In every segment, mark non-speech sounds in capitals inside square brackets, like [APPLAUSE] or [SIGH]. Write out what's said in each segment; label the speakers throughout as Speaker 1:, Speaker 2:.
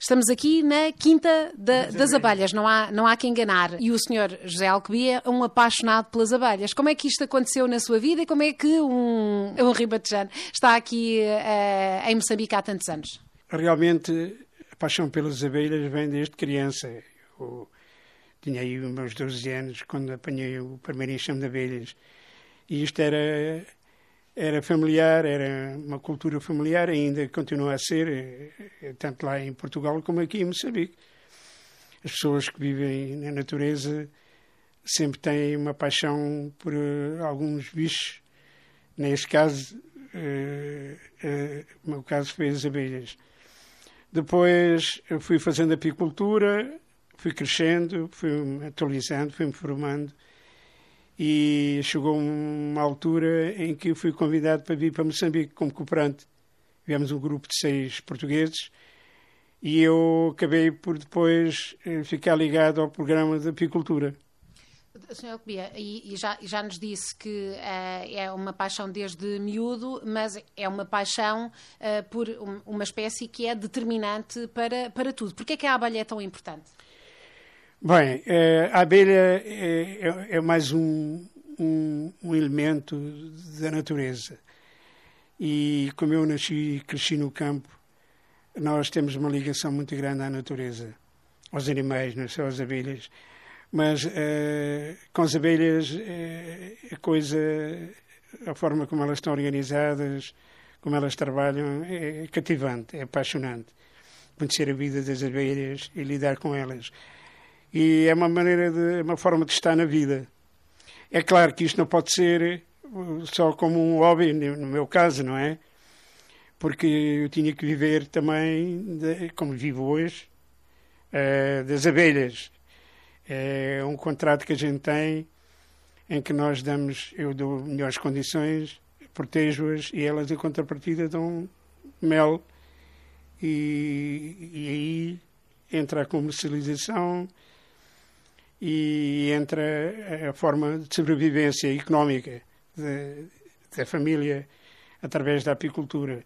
Speaker 1: Estamos aqui na Quinta da, das Abelhas, não há, não há que enganar. E o senhor José Alcobia é um apaixonado pelas abelhas. Como é que isto aconteceu na sua vida e como é que um, um ribatejano está aqui uh, em Moçambique há tantos anos?
Speaker 2: Realmente, a paixão pelas abelhas vem desde criança. Eu tinha aí meus 12 anos quando apanhei o primeiro enxame de abelhas. E isto era era familiar, era uma cultura familiar, ainda continua a ser, eh, eh, tanto lá em Portugal como aqui em Moçambique. As pessoas que vivem na natureza sempre têm uma paixão por uh, alguns bichos. Neste caso, o meu caso foi as abelhas. Depois fui fazendo apicultura, fui crescendo, fui atualizando, fui me formando e chegou uma altura em que fui convidado para vir para Moçambique como cooperante. Tivemos um grupo de seis portugueses e eu acabei por depois eh, ficar ligado ao programa de apicultura.
Speaker 1: Sr. Alcobia, e, já, já nos disse que uh, é uma paixão desde miúdo, mas é uma paixão uh, por um, uma espécie que é determinante para, para tudo. Por que é que a abelha é tão importante?
Speaker 2: Bem, eh, a abelha é, é, é mais um, um, um, elemento da natureza. E como eu nasci e cresci no campo, nós temos uma ligação muito grande à natureza, aos animais, não só às abelhas. Mas uh, com as abelhas, uh, a coisa, a forma como elas estão organizadas, como elas trabalham, é cativante, é apaixonante. Conhecer a vida das abelhas e lidar com elas e é uma maneira de uma forma de estar na vida. É claro que isto não pode ser uh, só como um hobby, no meu caso, não é? Porque eu tinha que viver também, de, como vivo hoje, uh, das abelhas. É um contrato que a gente tem em que nós damos, eu dou melhores condições, protejo-as e elas, em contrapartida, dão mel. E, e aí entra a comercialização e entra a forma de sobrevivência económica da família através da apicultura.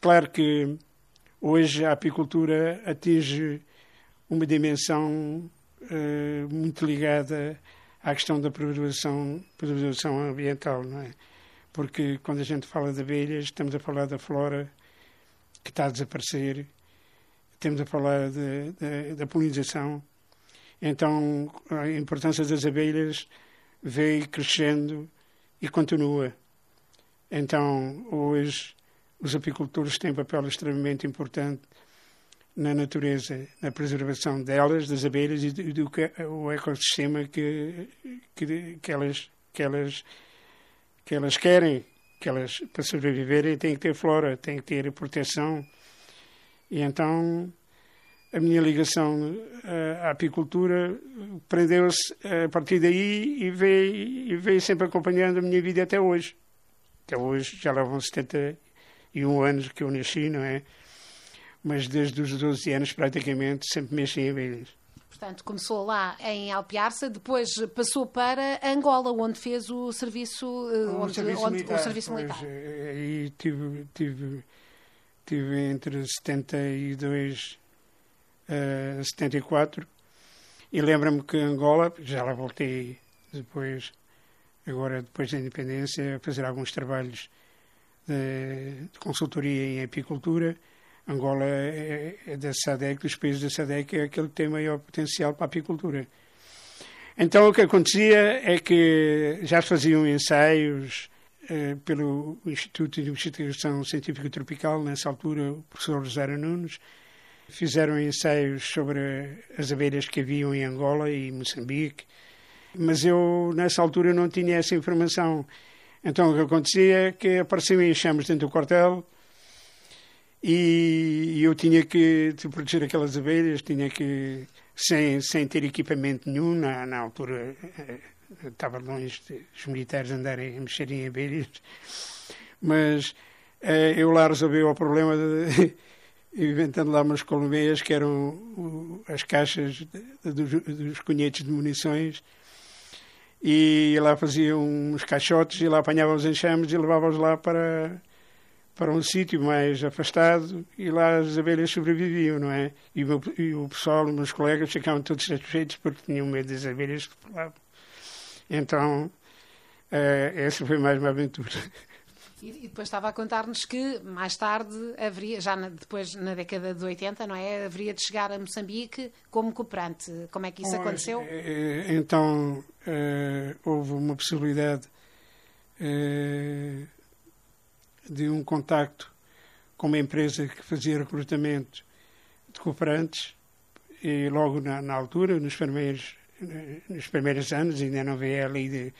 Speaker 2: Claro que hoje a apicultura atinge uma dimensão uh, muito ligada à questão da preservação, preservação ambiental, não é? Porque quando a gente fala de abelhas, estamos a falar da flora que está a desaparecer, estamos a falar de, de, da polinização, então a importância das abelhas veio crescendo e continua. Então hoje os apicultores têm um papel extremamente importante na natureza, na preservação delas, das abelhas e do, do, do ecossistema que, que, que, elas, que, elas, que elas querem, que elas, para sobreviverem, têm que ter flora, têm que ter proteção. E então a minha ligação eh, à apicultura prendeu-se a partir daí e veio, e veio sempre acompanhando a minha vida até hoje. Até hoje, já vão 71 anos que eu nasci, não é? Mas desde os 12 anos, praticamente, sempre mexi em abelhas.
Speaker 1: Portanto, começou lá em Alpiarça, depois passou para Angola, onde fez o serviço,
Speaker 2: o onde, serviço onde, militar. O serviço militar. Pois, eh, aí tive, tive, tive entre 72 uh, 74, e lembro-me que Angola, já lá voltei depois, agora depois da independência, a fazer alguns trabalhos de, de consultoria em apicultura. Angola é, é da SADEC, dos países da SADEC, é aquele que tem maior potencial para a apicultura. Então o que acontecia é que já se faziam ensaios eh, pelo Instituto de Investigação Científica Tropical, nessa altura o professor José Nunes, Fizeram ensaios sobre as abelhas que haviam em Angola e Moçambique, mas eu, nessa altura, não tinha essa informação. Então, o que acontecia é que apareciam enxames dentro do quartel e eu tinha que proteger aquelas abelhas, tinha que, sem, sem ter equipamento nenhum, na, na altura estava longe dos militares andarem a em abelhas, mas eh, eu lá resolvi o problema de inventando lá umas colmeias que eram as caixas dos, dos cunhetes de munições e lá faziam uns caixotes e lá apanhavam os enxames e levava-os lá para, para um sítio mais afastado e lá as abelhas sobreviviam, não é? E o, e o pessoal, os meus colegas ficavam todos satisfeitos porque tinham medo das abelhas que falavam. Então, uh, essa foi mais uma aventura. [LAUGHS]
Speaker 1: E, depois estava a contar-nos que mais tarde haveria, já na, depois na década de 80, não é? Haveria de chegar a Moçambique como cooperante. Como é que isso pois, aconteceu?
Speaker 2: Eh, então, uh, houve uma possibilidade de um contacto com uma empresa que fazia recrutamento de cooperantes e logo na, na altura, nos primeiros, nos primeiros anos, ainda não havia a lei de,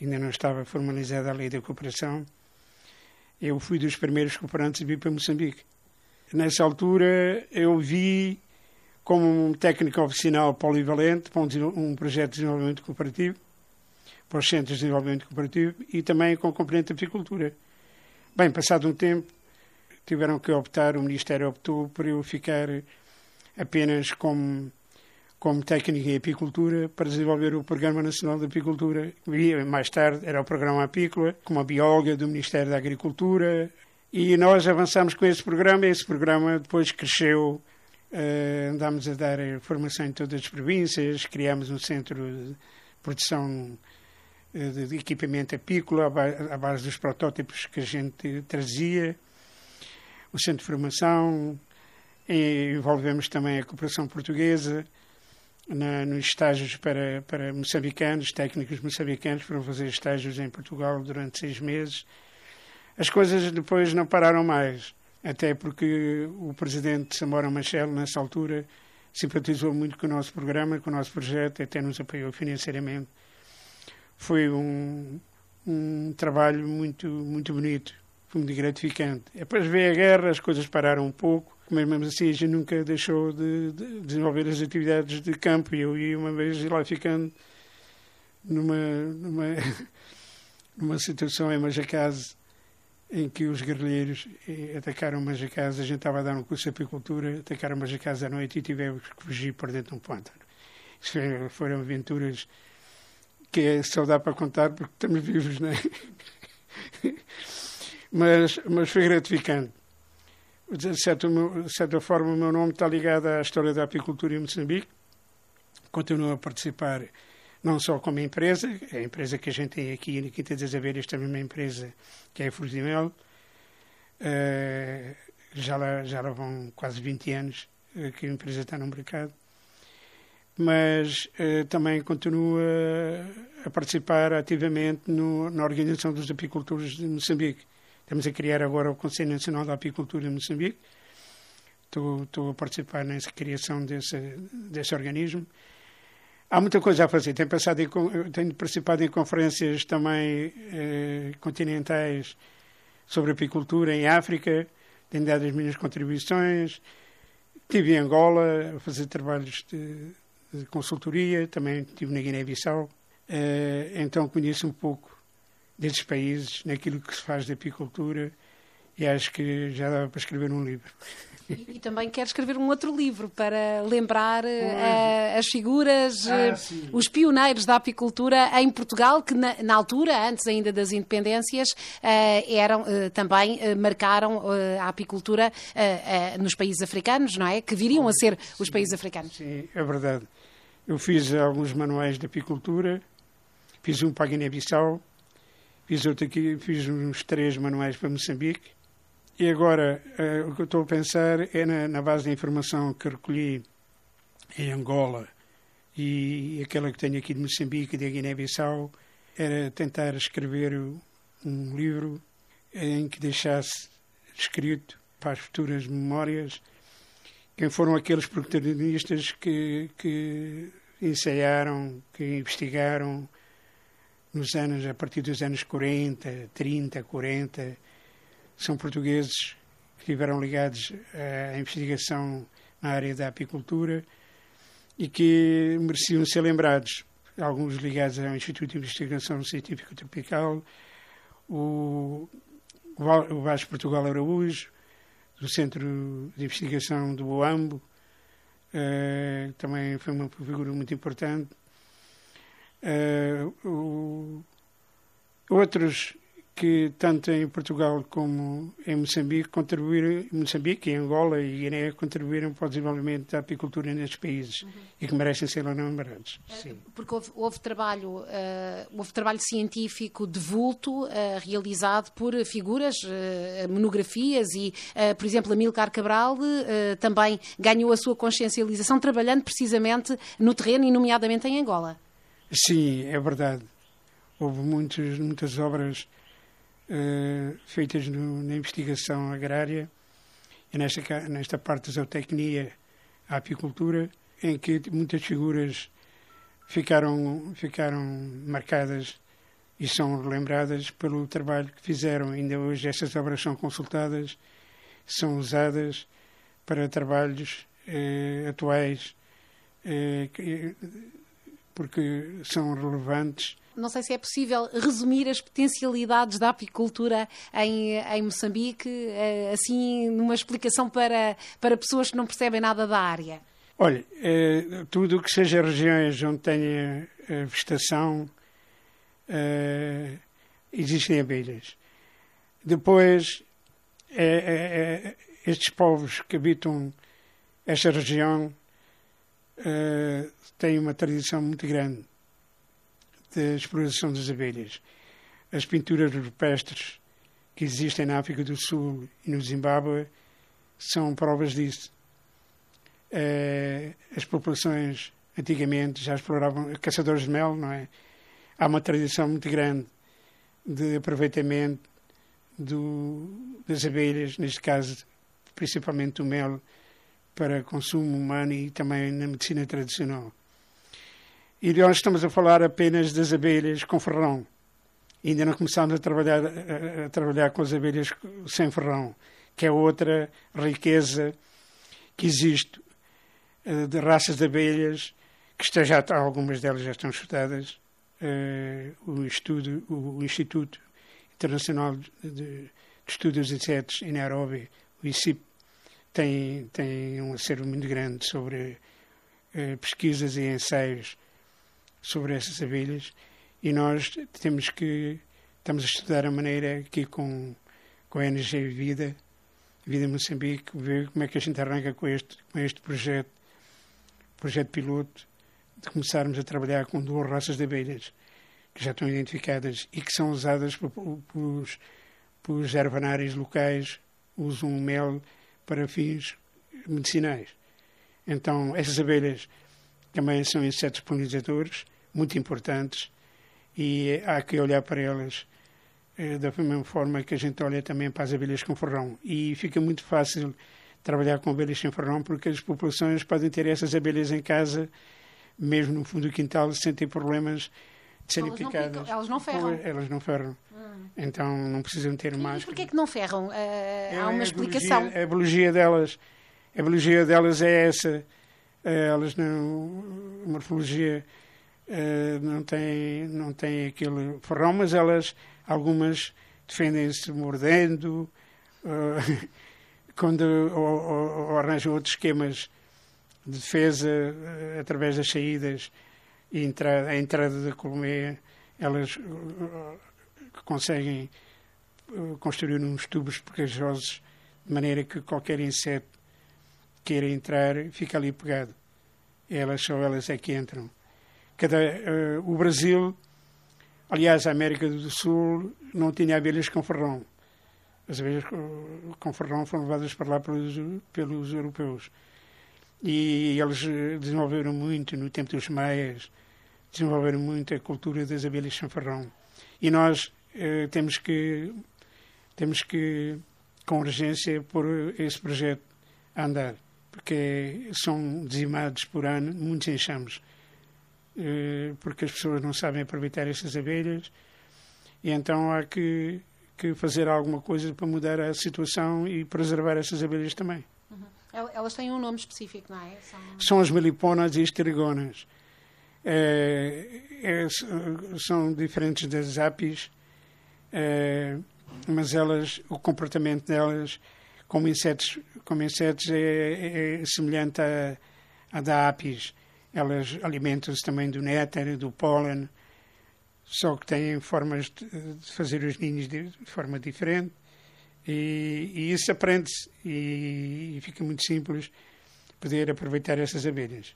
Speaker 2: ainda não estava formalizada a lei da cooperação, eu fui dos primeiros cooperantes a vir para Moçambique. Nessa altura eu vi como um técnico oficinal polivalente para um, projeto de desenvolvimento cooperativo, para os centros de desenvolvimento cooperativo e também com componente de apicultura. Bem, passado um tempo, tiveram que optar, o Ministério optou por eu ficar apenas como como técnica em apicultura para desenvolver o Programa Nacional de Apicultura. E mais tarde era o Programa Apícola, como a bióloga do Ministério da Agricultura. E nós avançamos com esse programa. Esse programa depois cresceu. Uh, andámos a dar formação em todas as províncias, criámos um centro de produção eh, de equipamento apícola à base dos protótipos que a gente trazia, o centro de formação, envolvemos também a cooperação portuguesa, na, nos estágios para, para moçambicanos, técnicos moçambicanos, foram fazer estágios em Portugal durante seis meses. As coisas depois não pararam mais, até porque o presidente Samora Machel, nessa altura, simpatizou muito com o nosso programa, com o nosso projeto, até nos apoiou financeiramente. Foi um, um trabalho muito, muito bonito, foi muito gratificante. Depois veio a guerra, as coisas pararam um pouco, mas mesmo assim a gente nunca deixou de, de desenvolver as atividades de campo e eu ia uma vez lá ficando numa, numa, [LAUGHS] numa situação em Majacase em que os guerrilheiros eh, atacaram Majacase, a gente estava a dar um curso de apicultura, atacaram Majacase à noite e tivemos que fugir para dentro de um pântano. Isso foram aventuras que é só dá para contar porque estamos vivos, não é? [LAUGHS] mas, mas foi gratificante de certa, de certa forma, o meu nome está ligado à história da apicultura em Moçambique. Continuo a participar não só como empresa, a empresa que a gente tem aqui na Quinta das Abelhas também é uma empresa que é a Frutimel. Uh, já, lá, já lá vão quase 20 anos uh, que a empresa está no mercado. Mas uh, também continuo a, a participar ativamente no, na organização dos apicultores de Moçambique. Estamos a criar agora o Conselho Nacional da Apicultura em Moçambique. Estou, estou a participar nessa criação desse, desse organismo. Há muita coisa a fazer. Tenho, passado em, tenho participado em conferências também eh, continentais sobre apicultura em África. Tenho dado as minhas contribuições. Estive em Angola a fazer trabalhos de, de consultoria. Também estive na Guiné-Bissau. Eh, então conheço um pouco desses países, naquilo que se faz de apicultura, e acho que já dá para escrever um livro.
Speaker 1: E, e também quero escrever um outro livro para lembrar uh, as figuras, ah, uh, os pioneiros da apicultura em Portugal, que na, na altura, antes ainda das independências, uh, eram também marcaram a apicultura nos países africanos, não é? Que viriam a ser os países africanos.
Speaker 2: Sim, é verdade. Eu fiz alguns manuais de apicultura, fiz um para a Guiné-Bissau, Fiz outro aqui, fiz uns três manuais para Moçambique. E agora, uh, o que eu estou a pensar é na, na, base da informação que recolhi em Angola e aquela que tenho aqui de Moçambique e da Guiné-Bissau, era tentar escrever um livro em que deixasse escrito para as futuras memórias quem foram aqueles protagonistas que, que ensaiaram, que investigaram, nos anos, a partir dos anos 40, 30, 40, são portugueses que estiveram ligados à investigação na área da apicultura e que mereciam ser lembrados. Alguns ligados ao Instituto de Investigação Científica Tropical, o, o Vasco Portugal Araújo, do Centro de Investigação do OAMBO, uh, também foi uma figura muito importante. Uh, o, outros que tanto em Portugal como em Moçambique contribuíram, Moçambique, em Angola e Guiné contribuíram para o desenvolvimento da apicultura nestes países uhum. e que merecem ser lembrados.
Speaker 1: Sim. Porque houve, houve trabalho, uh, houve trabalho científico de vulto uh, realizado por figuras, uh, monografias e, por exemplo, Amilcar Cabral também ganhou a sua consciencialização trabalhando precisamente no terreno e nomeadamente em Angola.
Speaker 2: Sim, é verdade. Houve muitos, muitas obras uh, feitas no, na investigação agrária e nesta, nesta parte da zootecnia, a apicultura, em que muitas figuras ficaram, ficaram marcadas e são lembradas pelo trabalho que fizeram. Ainda hoje essas obras são consultadas, são usadas para trabalhos eh, atuais, eh, porque são relevantes
Speaker 1: não sei se é possível resumir as potencialidades da apicultura em, em Moçambique, eh, assim, numa explicação para, para pessoas que não percebem nada da área.
Speaker 2: Olha, eh, tudo o que seja regiões onde tenha eh, vegetação, existem abelhas. Depois, estes povos que habitam esta região têm uma tradição muito grande da exploração das abelhas. As pinturas rupestres que existem na África do Sul e no Zimbábue são provas disso. Uh, as populações antigamente já exploravam caçadores de mel, não é? Há uma tradição muito grande de aproveitamento do, das abelhas, neste caso principalmente do mel, para consumo humano e também na medicina tradicional. E nós estamos a falar apenas das abelhas com ferrão. Ainda não começámos a trabalhar, a, trabalhar com as abelhas sem ferrão, que é outra riqueza que existe uh, de raças de abelhas, que está, já, algumas delas já estão estudadas. Uh, o, estudo, o, Instituto Internacional de, de Estudos de Insetos em Nairobi, o ICIP, tem, tem um acervo muito grande sobre uh, pesquisas e ensaios sobre essas abelhas e nós temos que estamos a estudar a maneira aqui com com a NG Vida Vida Moçambique ver como é que a gente arranca com este com este projeto projeto piloto de começarmos a trabalhar com duas raças de abelhas que já estão identificadas e que são usadas pelos, pelos ervanários locais usam mel para fins medicinais. Então, essas abelhas também são insetos polinizadores muito importantes e há que olhar para elas eh, da mesma forma que a gente olha também para as abelhas com ferrão. E fica muito fácil trabalhar com abelhas sem ferrão porque as populações podem ter essas abelhas em casa, mesmo no fundo do quintal, sem ter problemas serem elas.
Speaker 1: Não elas não ferram.
Speaker 2: elas não ferram. Hum. Então não precisam ter mais.
Speaker 1: E porquê é que não ferram? Uh, é, há uma a explicação.
Speaker 2: Biologia, a biologia delas, a biologia delas é essa. Uh, elas não. A morfologia uh, não têm não tem aquele ferrão, mas elas, algumas, defendem-se mordendo, [LAUGHS] quando, ou, ou, ou, arranjam outros esquemas de defesa através das saídas e entrada, a entrada da colmeia, elas conseguem construir uns tubos pegajosos de maneira que qualquer inseto queira entrar fica ali pegado. Elas só elas é que entram. Cada, uh, o Brasil, aliás, a América do Sul, não tinha abelhas com ferrão. As abelhas com ferrão foram levadas para lá pelos, pelos europeus. E eles desenvolveram muito, no tempo dos maias, desenvolveram muito a cultura das abelhas sem ferrão. E nós uh, temos que, temos que, com urgência, pôr esse projeto a andar, porque são dizimados por ano muitos enxames. Eh, porque as pessoas não sabem aproveitar estas abelhas e então há que, que fazer alguma coisa para mudar a situação e preservar essas abelhas também.
Speaker 1: Uhum. Elas têm um nome específico, não é?
Speaker 2: São, São as meliponas e as trigonas. É, é, são diferentes das apis, é, mas elas, o comportamento delas como insetos, como insetos é, é semelhante a, a da apis elas alimentam-se também do néctar, do pólen, só que têm formas de fazer os ninhos de forma diferente e, e isso aprende-se e, e fica muito simples poder aproveitar essas abelhas.